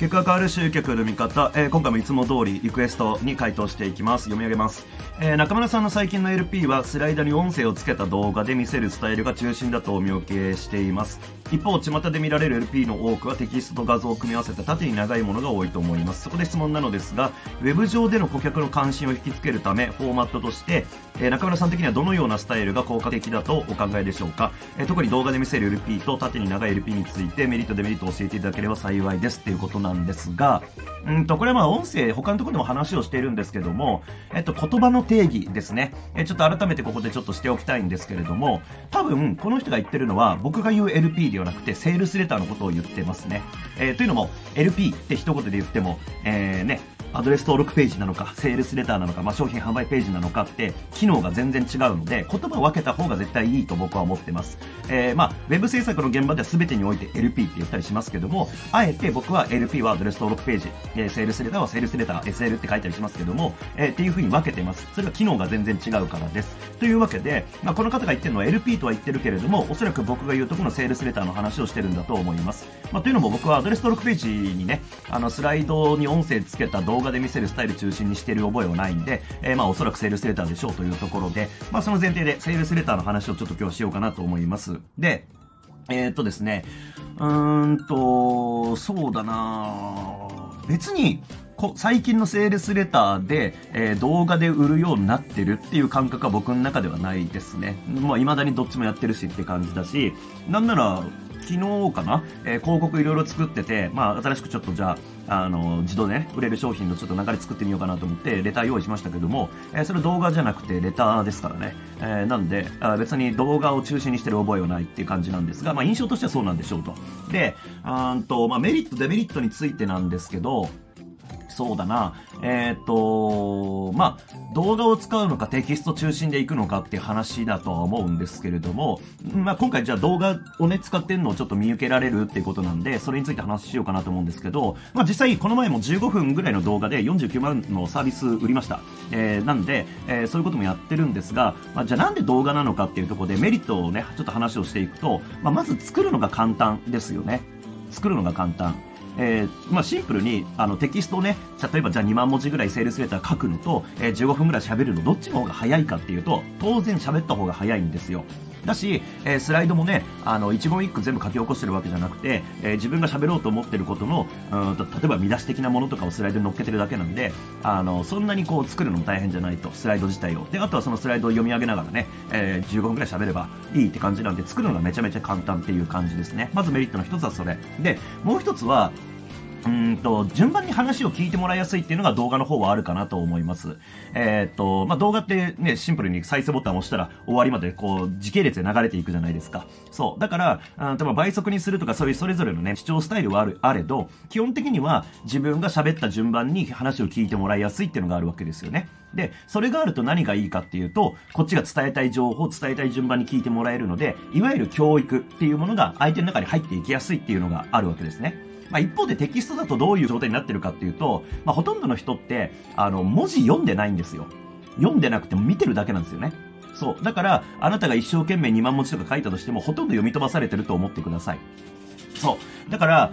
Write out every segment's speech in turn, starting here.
結果変わる集客の見方、えー、今回もいつも通りリクエストに回答していきます。読み上げます。えー、中村さんの最近の LP はスライダーに音声をつけた動画で見せるスタイルが中心だとお見受けしています。一方、巷で見られる LP の多くはテキストと画像を組み合わせた縦に長いものが多いと思います。そこで質問なのですが、web 上での顧客の関心を引きつけるため、フォーマットとして、えー、中村さん的にはどのようなスタイルが効果的だとお考えでしょうか、えー、特に動画で見せる LP と縦に長い LP についてメリット、デメリットを教えていただければ幸いですということなんですが、うんと、これはまあ音声、他のところでも話をしているんですけども、えっと、言葉の定義ですね。えちょっと改めてここでちょっとしておきたいんですけれども、多分、この人が言ってるのは、僕が言う LP ではなくて、セールスレターのことを言ってますね。えー、というのも、LP って一言で言っても、えー、ね、アドレス登録ページなのか、セールスレターなのか、まあ、商品販売ページなのかって、機能が全然違うので、言葉を分けた方が絶対いいと僕は思ってます。えー、まあ、ウェブ制作の現場では全てにおいて LP って言ったりしますけども、あえて僕は LP はアドレス登録ページ、えー、セールスレターはセールスレター、SL って書いたりしますけども、えー、っていう風に分けてます。それは機能が全然違うからです。というわけで、まあ、この方が言ってるのは LP とは言ってるけれども、おそらく僕が言うとこのセールスレターの話をしてるんだと思います。まあ、というのも僕はアドレス登録ページにね、あの、スライドに音声つけた動画動画で見せるスタイル中心にしている覚えはないんで、えー、まあおそらくセールスレターでしょうというところで、まあその前提でセールスレターの話をちょっと今日しようかなと思います。で、えー、っとですね、うーんと、そうだな別に、最近のセールスレターで、えー、動画で売るようになってるっていう感覚は僕の中ではないですね。まあ、未だにどっちもやってるしって感じだし、なんなら、昨日かな、えー、広告いろいろ作ってて、まあ、新しくちょっとじゃあ、あの、自動でね、売れる商品のちょっと流れ作ってみようかなと思って、レター用意しましたけども、えー、それ動画じゃなくてレターですからね。えー、なんであ、別に動画を中心にしてる覚えはないっていう感じなんですが、まあ、印象としてはそうなんでしょうと。で、うんと、まあ、メリット、デメリットについてなんですけど、そうだな。えっ、ー、と、まあ、動画を使うのかテキスト中心で行くのかっていう話だとは思うんですけれども、まあ、今回じゃあ動画をね、使ってんのをちょっと見受けられるっていうことなんで、それについて話しようかなと思うんですけど、まあ、実際この前も15分ぐらいの動画で49万のサービス売りました。えー、なんで、えー、そういうこともやってるんですが、まあ、じゃあなんで動画なのかっていうところでメリットをね、ちょっと話をしていくと、まあ、まず作るのが簡単ですよね。作るのが簡単。えー、まあ、シンプルにあのテキストをね、例えばじゃあ2万文字ぐらいセールスレター書くのと、えー、15分ぐらい喋るのどっちの方が早いかっていうと、当然喋った方が早いんですよ。だし、えー、スライドもね、あの、一言一句全部書き起こしてるわけじゃなくて、えー、自分が喋ろうと思ってることの、うんと、例えば見出し的なものとかをスライドに乗っけてるだけなんで、あの、そんなにこう作るのも大変じゃないと、スライド自体を。で、あとはそのスライドを読み上げながらね、えー、15分くらい喋ればいいって感じなんで、作るのがめちゃめちゃ簡単っていう感じですね。まずメリットの一つはそれ。で、もう一つは、うんと、順番に話を聞いてもらいやすいっていうのが動画の方はあるかなと思います。えー、っと、まあ、動画ってね、シンプルに再生ボタンを押したら終わりまでこう、時系列で流れていくじゃないですか。そう。だから、あ多分倍速にするとかそういうそれぞれのね、視聴スタイルはある、あれど、基本的には自分が喋った順番に話を聞いてもらいやすいっていうのがあるわけですよね。で、それがあると何がいいかっていうと、こっちが伝えたい情報を伝えたい順番に聞いてもらえるので、いわゆる教育っていうものが相手の中に入っていきやすいっていうのがあるわけですね。まあ、一方でテキストだとどういう状態になってるかっていうと、まあ、ほとんどの人って、あの、文字読んでないんですよ。読んでなくても見てるだけなんですよね。そう。だから、あなたが一生懸命2万文字とか書いたとしても、ほとんど読み飛ばされてると思ってください。そう。だから、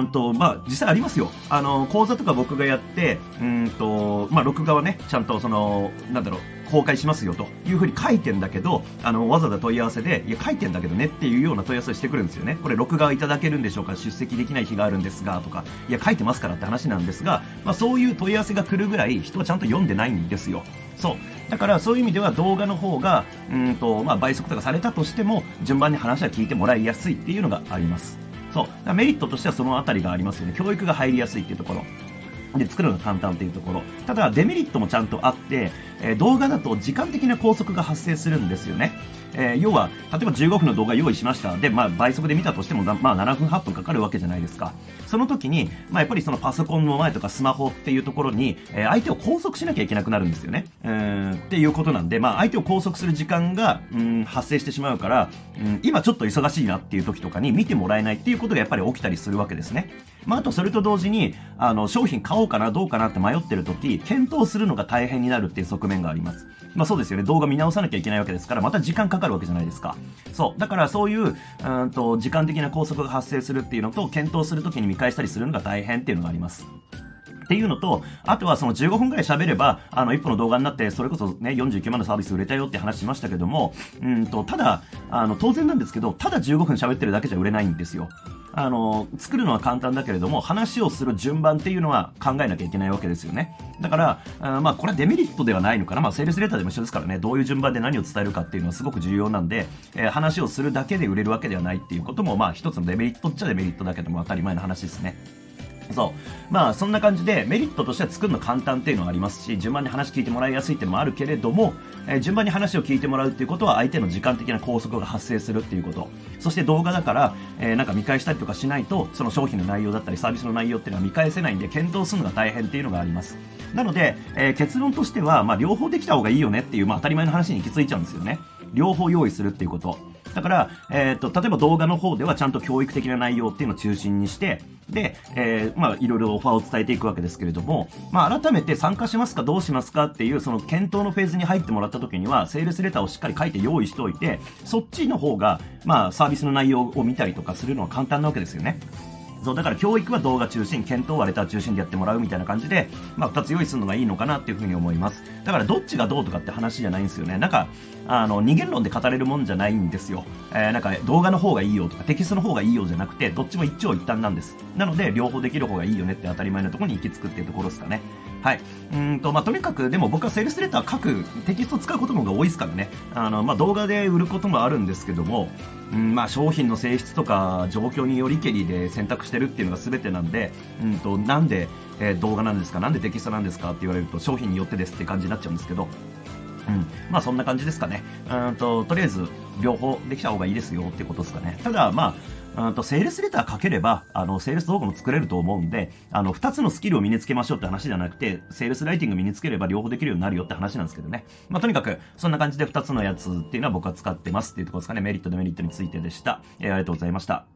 うんと、まあ、実際ありますよ。あの、講座とか僕がやって、うんと、まあ、録画はね、ちゃんとその、なんだろう、公開しますよというふうに書いてんだけど、あの、わざわざ問い合わせで、いや、書いてんだけどねっていうような問い合わせをしてくるんですよね。これ、録画いただけるんでしょうか？出席できない日があるんですが、とか、いや、書いてますからって話なんですが、まあ、そういう問い合わせが来るぐらい人はちゃんと読んでないんですよ。そう。だからそういう意味では動画の方が、うんと、まあ、倍速とかされたとしても、順番に話は聞いてもらいやすいっていうのがあります。そう。メリットとしてはそのあたりがありますよね。教育が入りやすいっていうところ。で作るのが簡単っていうところ。ただ、デメリットもちゃんとあって、え、動画だと時間的な拘束が発生するんですよね。えー、要は、例えば15分の動画用意しました。で、まあ、倍速で見たとしても、まあ、7分、8分かかるわけじゃないですか。その時に、まあ、やっぱりそのパソコンの前とかスマホっていうところに、えー、相手を拘束しなきゃいけなくなるんですよね。うん、っていうことなんで、まあ、相手を拘束する時間が、うん、発生してしまうから、うん、今ちょっと忙しいなっていう時とかに見てもらえないっていうことがやっぱり起きたりするわけですね。まあ、あとそれと同時に、あの、商品買おうかな、どうかなって迷ってる時、検討するのが大変になるっていう側面があります。まあそうですよね。動画見直さなきゃいけないわけですから、また時間かかかるわけじゃないですか。そう。だからそういう、うんと、時間的な拘束が発生するっていうのと、検討するときに見返したりするのが大変っていうのがあります。っていうのと、あとはその15分くらい喋れば、あの、一歩の動画になって、それこそね、49万のサービス売れたよって話しましたけども、うんと、ただ、あの、当然なんですけど、ただ15分喋ってるだけじゃ売れないんですよ。あの、作るのは簡単だけれども、話をする順番っていうのは考えなきゃいけないわけですよね。だから、あまあ、これはデメリットではないのかな。まあ、セールスレターでも一緒ですからね、どういう順番で何を伝えるかっていうのはすごく重要なんで、えー、話をするだけで売れるわけではないっていうことも、まあ、一つのデメリットっちゃデメリットだけども当たり前の話ですね。そう。まあ、そんな感じで、メリットとしては作るの簡単っていうのがありますし、順番に話聞いてもらいやすいっていうのもあるけれども、えー、順番に話を聞いてもらうっていうことは、相手の時間的な拘束が発生するっていうこと。そして動画だから、えー、なんか見返したりとかしないと、その商品の内容だったり、サービスの内容っていうのは見返せないんで、検討するのが大変っていうのがあります。なので、えー、結論としては、まあ、両方できた方がいいよねっていう、まあ、当たり前の話に行き着いちゃうんですよね。両方用意するっていうこと。だから、えっ、ー、と、例えば動画の方ではちゃんと教育的な内容っていうのを中心にして、で、えー、まあ、いろいろオファーを伝えていくわけですけれども、まあ、改めて参加しますかどうしますかっていう、その検討のフェーズに入ってもらった時には、セールスレターをしっかり書いて用意しておいて、そっちの方が、まあ、サービスの内容を見たりとかするのは簡単なわけですよね。そう、だから教育は動画中心、検討はレター中心でやってもらうみたいな感じで、まあ、2つ用意するのがいいのかなっていうふうに思います。だからどっちがどうとかって話じゃないんですよね。なんか、あの、二元論で語れるもんじゃないんですよ。えー、なんか動画の方がいいよとかテキストの方がいいよじゃなくて、どっちも一長一短なんです。なので、両方できる方がいいよねって当たり前のところに行き着くっていうところですかね。はい。うんと、まあ、とにかく、でも僕はセールスレター書く、テキストを使うことの方が多いですからね。あの、まあ、動画で売ることもあるんですけども、うん、まあ、商品の性質とか状況によりけりで選択してるっていうのが全てなんで、うんと、なんで、えー、動画なんですかなんでテキストなんですかって言われると商品によってですって感じになっちゃうんですけど、うん。まあそんな感じですかね。うんと、とりあえず両方できた方がいいですよってことですかね。ただまあ、うんと、セールスレター書ければ、あの、セールス動画も作れると思うんで、あの、二つのスキルを身につけましょうって話じゃなくて、セールスライティング身につければ両方できるようになるよって話なんですけどね。まあ、とにかく、そんな感じで二つのやつっていうのは僕は使ってますっていうところですかね。メリット、デメリットについてでした。えー、ありがとうございました。